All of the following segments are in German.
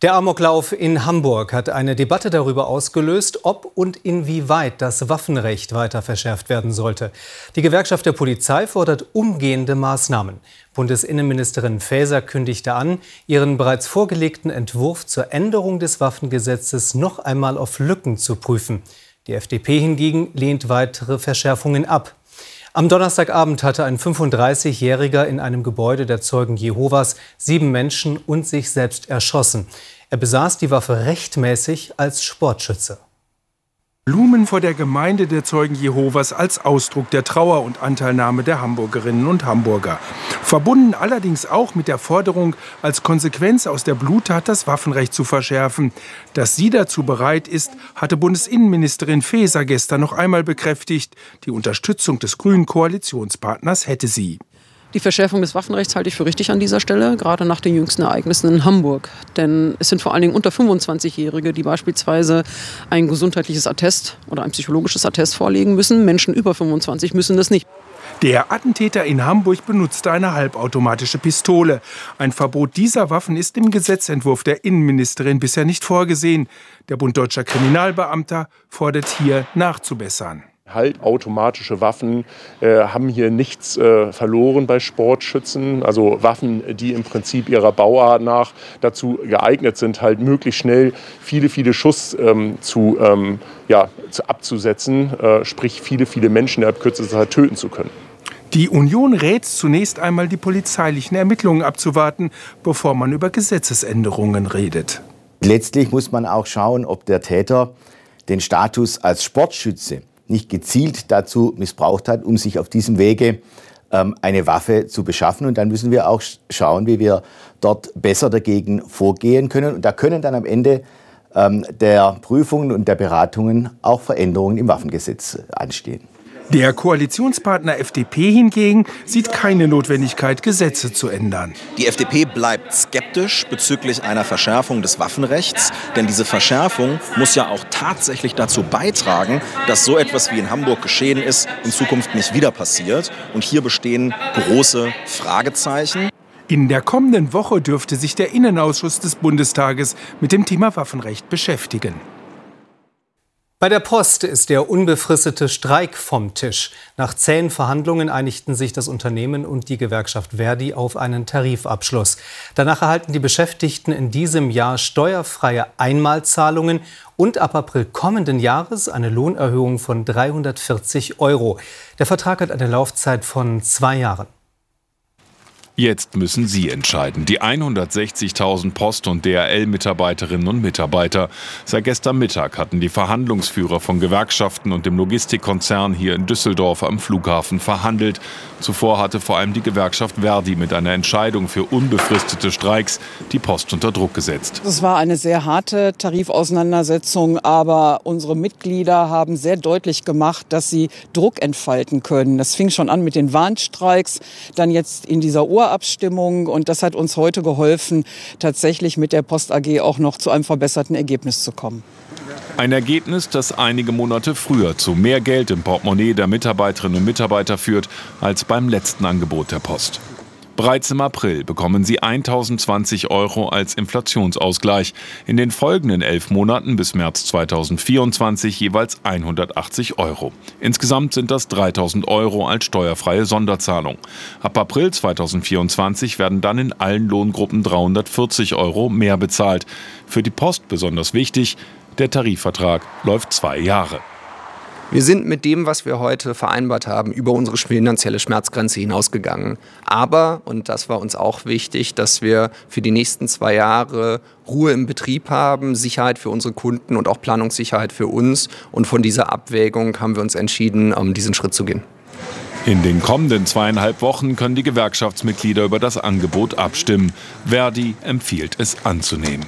Der Amoklauf in Hamburg hat eine Debatte darüber ausgelöst, ob und inwieweit das Waffenrecht weiter verschärft werden sollte. Die Gewerkschaft der Polizei fordert umgehende Maßnahmen. Bundesinnenministerin Faeser kündigte an, ihren bereits vorgelegten Entwurf zur Änderung des Waffengesetzes noch einmal auf Lücken zu prüfen. Die FDP hingegen lehnt weitere Verschärfungen ab. Am Donnerstagabend hatte ein 35-Jähriger in einem Gebäude der Zeugen Jehovas sieben Menschen und sich selbst erschossen. Er besaß die Waffe rechtmäßig als Sportschütze. Blumen vor der Gemeinde der Zeugen Jehovas als Ausdruck der Trauer und Anteilnahme der Hamburgerinnen und Hamburger. Verbunden allerdings auch mit der Forderung, als Konsequenz aus der Bluttat das Waffenrecht zu verschärfen. Dass sie dazu bereit ist, hatte Bundesinnenministerin Faeser gestern noch einmal bekräftigt. Die Unterstützung des grünen Koalitionspartners hätte sie. Die Verschärfung des Waffenrechts halte ich für richtig an dieser Stelle, gerade nach den jüngsten Ereignissen in Hamburg. Denn es sind vor allen Dingen unter 25-Jährige, die beispielsweise ein gesundheitliches Attest oder ein psychologisches Attest vorlegen müssen. Menschen über 25 müssen das nicht. Der Attentäter in Hamburg benutzte eine halbautomatische Pistole. Ein Verbot dieser Waffen ist im Gesetzentwurf der Innenministerin bisher nicht vorgesehen. Der Bund deutscher Kriminalbeamter fordert hier nachzubessern. Halbautomatische Waffen äh, haben hier nichts äh, verloren bei Sportschützen. Also Waffen, die im Prinzip ihrer Bauart nach dazu geeignet sind, halt möglichst schnell viele, viele Schuss ähm, zu, ähm, ja, zu abzusetzen, äh, sprich viele, viele Menschen innerhalb kürzester Zeit töten zu können. Die Union rät zunächst einmal, die polizeilichen Ermittlungen abzuwarten, bevor man über Gesetzesänderungen redet. Letztlich muss man auch schauen, ob der Täter den Status als Sportschütze nicht gezielt dazu missbraucht hat, um sich auf diesem Wege ähm, eine Waffe zu beschaffen. Und dann müssen wir auch schauen, wie wir dort besser dagegen vorgehen können. Und da können dann am Ende ähm, der Prüfungen und der Beratungen auch Veränderungen im Waffengesetz anstehen. Der Koalitionspartner FDP hingegen sieht keine Notwendigkeit, Gesetze zu ändern. Die FDP bleibt skeptisch bezüglich einer Verschärfung des Waffenrechts, denn diese Verschärfung muss ja auch tatsächlich dazu beitragen, dass so etwas wie in Hamburg geschehen ist, in Zukunft nicht wieder passiert. Und hier bestehen große Fragezeichen. In der kommenden Woche dürfte sich der Innenausschuss des Bundestages mit dem Thema Waffenrecht beschäftigen. Bei der Post ist der unbefristete Streik vom Tisch. Nach zähen Verhandlungen einigten sich das Unternehmen und die Gewerkschaft Verdi auf einen Tarifabschluss. Danach erhalten die Beschäftigten in diesem Jahr steuerfreie Einmalzahlungen und ab April kommenden Jahres eine Lohnerhöhung von 340 Euro. Der Vertrag hat eine Laufzeit von zwei Jahren. Jetzt müssen Sie entscheiden. Die 160.000 Post- und DRL-Mitarbeiterinnen und Mitarbeiter. Seit gestern Mittag hatten die Verhandlungsführer von Gewerkschaften und dem Logistikkonzern hier in Düsseldorf am Flughafen verhandelt. Zuvor hatte vor allem die Gewerkschaft Verdi mit einer Entscheidung für unbefristete Streiks die Post unter Druck gesetzt. Es war eine sehr harte Tarifauseinandersetzung, aber unsere Mitglieder haben sehr deutlich gemacht, dass sie Druck entfalten können. Das fing schon an mit den Warnstreiks, dann jetzt in dieser Ohr Vorabstimmung und das hat uns heute geholfen, tatsächlich mit der Post AG auch noch zu einem verbesserten Ergebnis zu kommen. Ein Ergebnis, das einige Monate früher zu mehr Geld im Portemonnaie der Mitarbeiterinnen und Mitarbeiter führt als beim letzten Angebot der Post. Bereits im April bekommen sie 1020 Euro als Inflationsausgleich. In den folgenden elf Monaten bis März 2024 jeweils 180 Euro. Insgesamt sind das 3000 Euro als steuerfreie Sonderzahlung. Ab April 2024 werden dann in allen Lohngruppen 340 Euro mehr bezahlt. Für die Post besonders wichtig, der Tarifvertrag läuft zwei Jahre. Wir sind mit dem, was wir heute vereinbart haben, über unsere finanzielle Schmerzgrenze hinausgegangen. Aber, und das war uns auch wichtig, dass wir für die nächsten zwei Jahre Ruhe im Betrieb haben, Sicherheit für unsere Kunden und auch Planungssicherheit für uns. Und von dieser Abwägung haben wir uns entschieden, um diesen Schritt zu gehen. In den kommenden zweieinhalb Wochen können die Gewerkschaftsmitglieder über das Angebot abstimmen. Verdi empfiehlt es anzunehmen.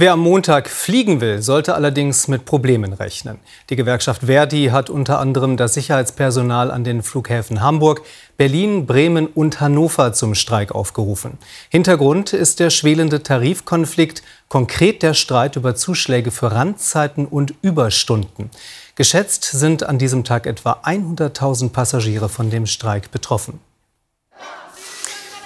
Wer am Montag fliegen will, sollte allerdings mit Problemen rechnen. Die Gewerkschaft Verdi hat unter anderem das Sicherheitspersonal an den Flughäfen Hamburg, Berlin, Bremen und Hannover zum Streik aufgerufen. Hintergrund ist der schwelende Tarifkonflikt, konkret der Streit über Zuschläge für Randzeiten und Überstunden. Geschätzt sind an diesem Tag etwa 100.000 Passagiere von dem Streik betroffen.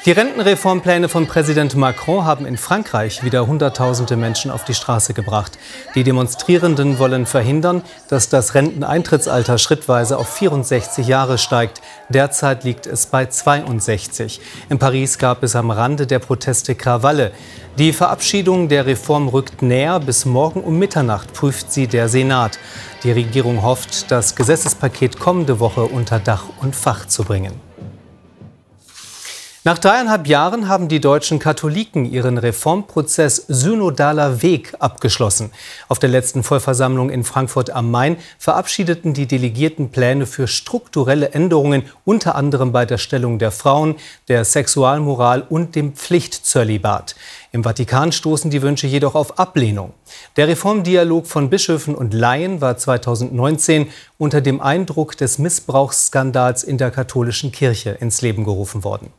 Die Rentenreformpläne von Präsident Macron haben in Frankreich wieder Hunderttausende Menschen auf die Straße gebracht. Die Demonstrierenden wollen verhindern, dass das Renteneintrittsalter schrittweise auf 64 Jahre steigt. Derzeit liegt es bei 62. In Paris gab es am Rande der Proteste Krawalle. Die Verabschiedung der Reform rückt näher. Bis morgen um Mitternacht prüft sie der Senat. Die Regierung hofft, das Gesetzespaket kommende Woche unter Dach und Fach zu bringen. Nach dreieinhalb Jahren haben die deutschen Katholiken ihren Reformprozess Synodaler Weg abgeschlossen. Auf der letzten Vollversammlung in Frankfurt am Main verabschiedeten die Delegierten Pläne für strukturelle Änderungen, unter anderem bei der Stellung der Frauen, der Sexualmoral und dem Pflichtzölibat. Im Vatikan stoßen die Wünsche jedoch auf Ablehnung. Der Reformdialog von Bischöfen und Laien war 2019 unter dem Eindruck des Missbrauchsskandals in der katholischen Kirche ins Leben gerufen worden.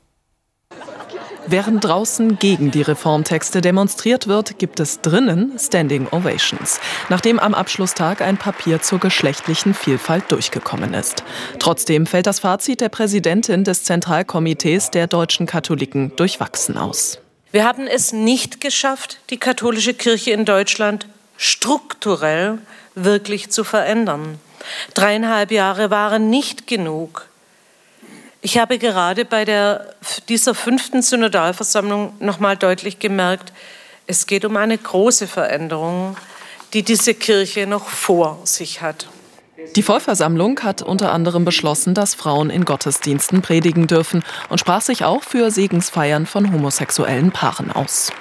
Während draußen gegen die Reformtexte demonstriert wird, gibt es drinnen Standing Ovations, nachdem am Abschlusstag ein Papier zur geschlechtlichen Vielfalt durchgekommen ist. Trotzdem fällt das Fazit der Präsidentin des Zentralkomitees der deutschen Katholiken durchwachsen aus. Wir haben es nicht geschafft, die katholische Kirche in Deutschland strukturell wirklich zu verändern. Dreieinhalb Jahre waren nicht genug. Ich habe gerade bei der, dieser fünften Synodalversammlung nochmal deutlich gemerkt, es geht um eine große Veränderung, die diese Kirche noch vor sich hat. Die Vollversammlung hat unter anderem beschlossen, dass Frauen in Gottesdiensten predigen dürfen und sprach sich auch für Segensfeiern von homosexuellen Paaren aus.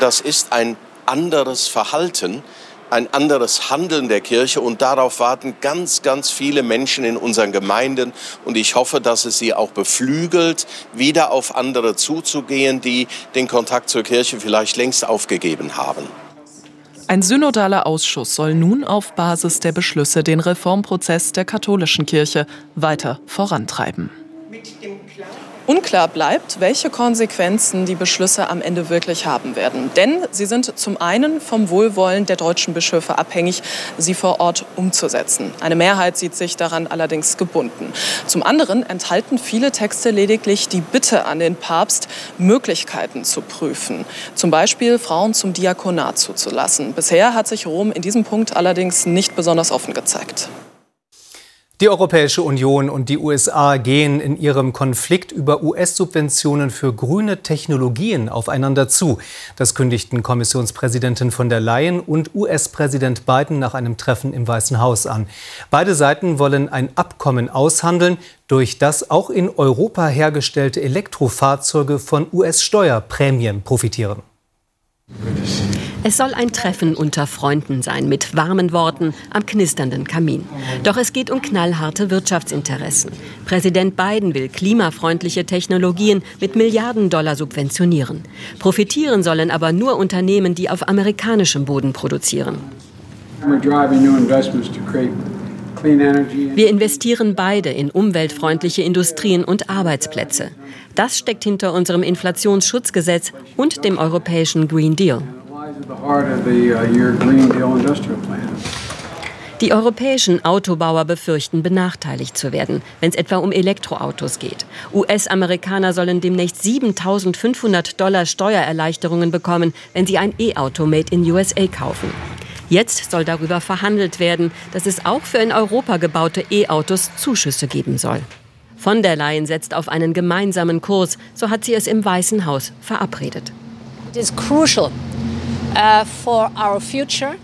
Das ist ein anderes Verhalten, ein anderes Handeln der Kirche und darauf warten ganz, ganz viele Menschen in unseren Gemeinden und ich hoffe, dass es sie auch beflügelt, wieder auf andere zuzugehen, die den Kontakt zur Kirche vielleicht längst aufgegeben haben. Ein synodaler Ausschuss soll nun auf Basis der Beschlüsse den Reformprozess der katholischen Kirche weiter vorantreiben. Unklar bleibt, welche Konsequenzen die Beschlüsse am Ende wirklich haben werden. Denn sie sind zum einen vom Wohlwollen der deutschen Bischöfe abhängig, sie vor Ort umzusetzen. Eine Mehrheit sieht sich daran allerdings gebunden. Zum anderen enthalten viele Texte lediglich die Bitte an den Papst, Möglichkeiten zu prüfen. Zum Beispiel Frauen zum Diakonat zuzulassen. Bisher hat sich Rom in diesem Punkt allerdings nicht besonders offen gezeigt. Die Europäische Union und die USA gehen in ihrem Konflikt über US-Subventionen für grüne Technologien aufeinander zu. Das kündigten Kommissionspräsidentin von der Leyen und US-Präsident Biden nach einem Treffen im Weißen Haus an. Beide Seiten wollen ein Abkommen aushandeln, durch das auch in Europa hergestellte Elektrofahrzeuge von US-Steuerprämien profitieren. Es soll ein Treffen unter Freunden sein, mit warmen Worten am knisternden Kamin. Doch es geht um knallharte Wirtschaftsinteressen. Präsident Biden will klimafreundliche Technologien mit Milliarden Dollar subventionieren. Profitieren sollen aber nur Unternehmen, die auf amerikanischem Boden produzieren. Wir investieren beide in umweltfreundliche Industrien und Arbeitsplätze. Das steckt hinter unserem Inflationsschutzgesetz und dem europäischen Green Deal. Die europäischen Autobauer befürchten, benachteiligt zu werden, wenn es etwa um Elektroautos geht. US-Amerikaner sollen demnächst 7500 Dollar Steuererleichterungen bekommen, wenn sie ein E-Auto made in USA kaufen. Jetzt soll darüber verhandelt werden, dass es auch für in Europa gebaute E-Autos Zuschüsse geben soll. Von der Leyen setzt auf einen gemeinsamen Kurs, so hat sie es im Weißen Haus verabredet. Uh,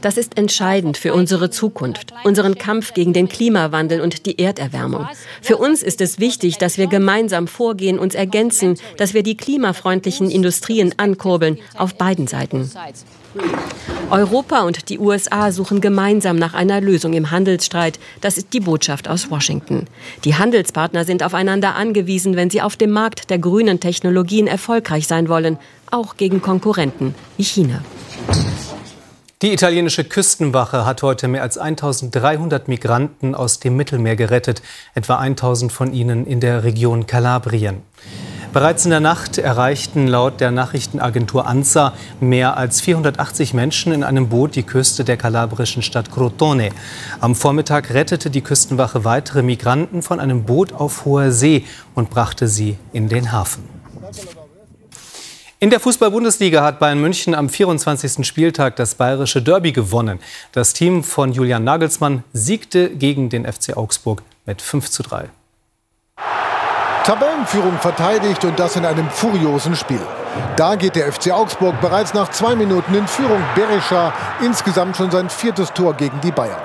das ist entscheidend für unsere Zukunft, unseren Kampf gegen den Klimawandel und die Erderwärmung. Für uns ist es wichtig, dass wir gemeinsam vorgehen, uns ergänzen, dass wir die klimafreundlichen Industrien ankurbeln, auf beiden Seiten. Europa und die USA suchen gemeinsam nach einer Lösung im Handelsstreit. Das ist die Botschaft aus Washington. Die Handelspartner sind aufeinander angewiesen, wenn sie auf dem Markt der grünen Technologien erfolgreich sein wollen, auch gegen Konkurrenten wie China. Die italienische Küstenwache hat heute mehr als 1300 Migranten aus dem Mittelmeer gerettet, etwa 1000 von ihnen in der Region Kalabrien. Bereits in der Nacht erreichten laut der Nachrichtenagentur ANSA mehr als 480 Menschen in einem Boot die Küste der kalabrischen Stadt Crotone. Am Vormittag rettete die Küstenwache weitere Migranten von einem Boot auf hoher See und brachte sie in den Hafen. In der Fußball-Bundesliga hat Bayern München am 24. Spieltag das bayerische Derby gewonnen. Das Team von Julian Nagelsmann siegte gegen den FC Augsburg mit 5 zu 3. Tabellenführung verteidigt und das in einem furiosen Spiel. Da geht der FC Augsburg bereits nach zwei Minuten in Führung. Berischer insgesamt schon sein viertes Tor gegen die Bayern.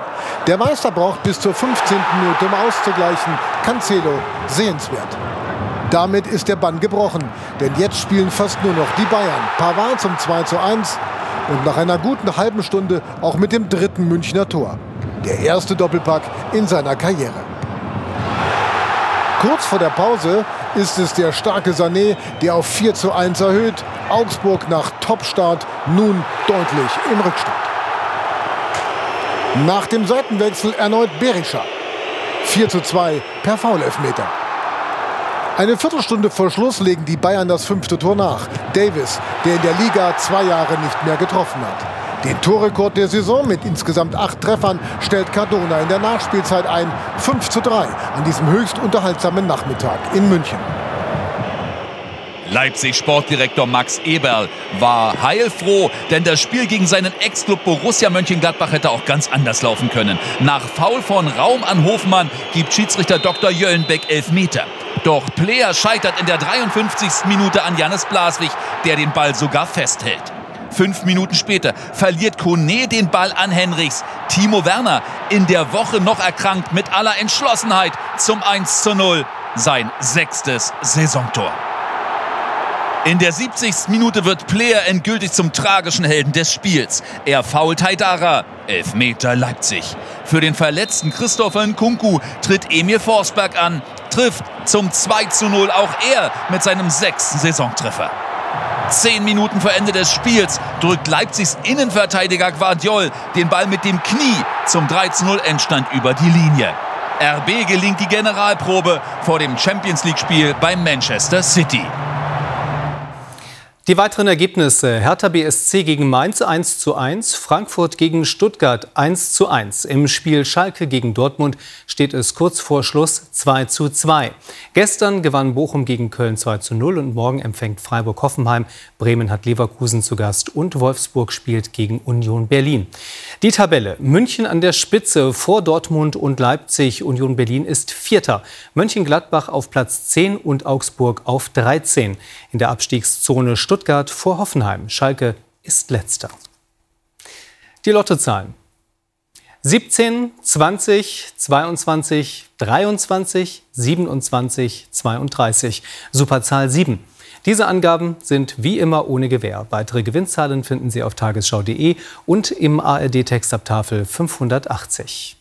Der Meister braucht bis zur 15. Minute, um auszugleichen. Cancelo sehenswert. Damit ist der Bann gebrochen, denn jetzt spielen fast nur noch die Bayern. Pavard zum 2 zu 1 und nach einer guten halben Stunde auch mit dem dritten Münchner Tor. Der erste Doppelpack in seiner Karriere. Kurz vor der Pause ist es der starke Sané, der auf 4 zu 1 erhöht. Augsburg nach Topstart nun deutlich im Rückstand. Nach dem Seitenwechsel erneut Berischer. 4 zu 2 per Foulelfmeter. Eine Viertelstunde vor Schluss legen die Bayern das fünfte Tor nach. Davis, der in der Liga zwei Jahre nicht mehr getroffen hat. Den Torrekord der Saison mit insgesamt acht Treffern stellt Cardona in der Nachspielzeit ein. 5 zu 3 an diesem höchst unterhaltsamen Nachmittag in München. Leipzig-Sportdirektor Max Eberl war heilfroh, denn das Spiel gegen seinen Ex-Club Borussia Mönchengladbach hätte auch ganz anders laufen können. Nach Foul von Raum an Hofmann gibt Schiedsrichter Dr. Jöllenbeck Elfmeter. Doch Player scheitert in der 53. Minute an Janis Blaswig, der den Ball sogar festhält. Fünf Minuten später verliert Kone den Ball an Henrichs. Timo Werner, in der Woche noch erkrankt, mit aller Entschlossenheit zum 1 zu 0. Sein sechstes Saisontor. In der 70. Minute wird Player endgültig zum tragischen Helden des Spiels. Er fault Haidara. Elfmeter Leipzig. Für den verletzten Christopher Nkunku tritt Emil Forsberg an trifft zum 2 zu 0 auch er mit seinem sechsten Saisontreffer. Zehn Minuten vor Ende des Spiels drückt Leipzigs Innenverteidiger Guardiol den Ball mit dem Knie zum 3 zu 0 Endstand über die Linie. RB gelingt die Generalprobe vor dem Champions League-Spiel bei Manchester City. Die weiteren Ergebnisse. Hertha BSC gegen Mainz 1 zu 1, Frankfurt gegen Stuttgart 1 zu 1. Im Spiel Schalke gegen Dortmund steht es kurz vor Schluss 2 zu 2. Gestern gewann Bochum gegen Köln 2 zu 0 und morgen empfängt Freiburg Hoffenheim. Bremen hat Leverkusen zu Gast und Wolfsburg spielt gegen Union Berlin. Die Tabelle. München an der Spitze vor Dortmund und Leipzig. Union Berlin ist Vierter. Mönchengladbach auf Platz 10 und Augsburg auf 13. In der Abstiegszone Stuttgart Stuttgart vor Hoffenheim. Schalke ist letzter. Die Lottozahlen. 17, 20, 22, 23, 27, 32. Superzahl 7. Diese Angaben sind wie immer ohne Gewähr. Weitere Gewinnzahlen finden Sie auf tagesschau.de und im ARD-Textabtafel 580.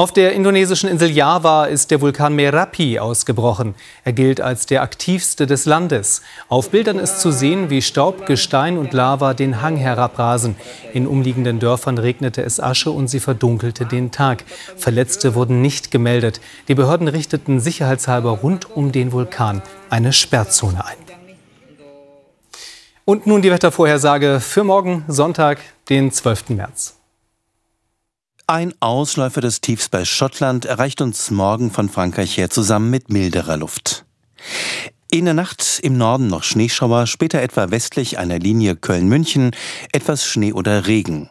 Auf der indonesischen Insel Java ist der Vulkan Merapi ausgebrochen. Er gilt als der aktivste des Landes. Auf Bildern ist zu sehen, wie Staub, Gestein und Lava den Hang herabrasen. In umliegenden Dörfern regnete es Asche und sie verdunkelte den Tag. Verletzte wurden nicht gemeldet. Die Behörden richteten sicherheitshalber rund um den Vulkan eine Sperrzone ein. Und nun die Wettervorhersage für morgen Sonntag, den 12. März. Ein Ausläufer des Tiefs bei Schottland erreicht uns morgen von Frankreich her zusammen mit milderer Luft. In der Nacht im Norden noch Schneeschauer, später etwa westlich einer Linie Köln-München etwas Schnee oder Regen.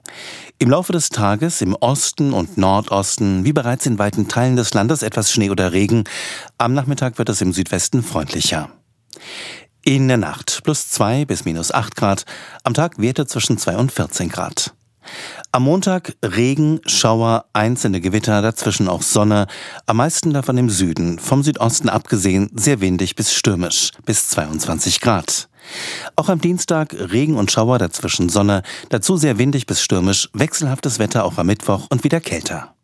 Im Laufe des Tages im Osten und Nordosten, wie bereits in weiten Teilen des Landes, etwas Schnee oder Regen. Am Nachmittag wird es im Südwesten freundlicher. In der Nacht plus 2 bis minus 8 Grad, am Tag Werte zwischen 2 und 14 Grad. Am Montag Regen, Schauer, einzelne Gewitter, dazwischen auch Sonne, am meisten davon im Süden, vom Südosten abgesehen sehr windig bis stürmisch, bis 22 Grad. Auch am Dienstag Regen und Schauer, dazwischen Sonne, dazu sehr windig bis stürmisch, wechselhaftes Wetter auch am Mittwoch und wieder kälter.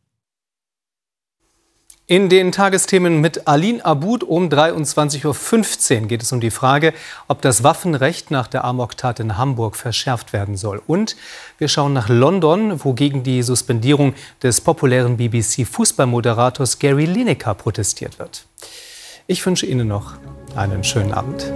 In den Tagesthemen mit Aline Abud um 23.15 Uhr geht es um die Frage, ob das Waffenrecht nach der Amok-Tat in Hamburg verschärft werden soll. Und wir schauen nach London, wo gegen die Suspendierung des populären BBC-Fußballmoderators Gary Lineker protestiert wird. Ich wünsche Ihnen noch einen schönen Abend.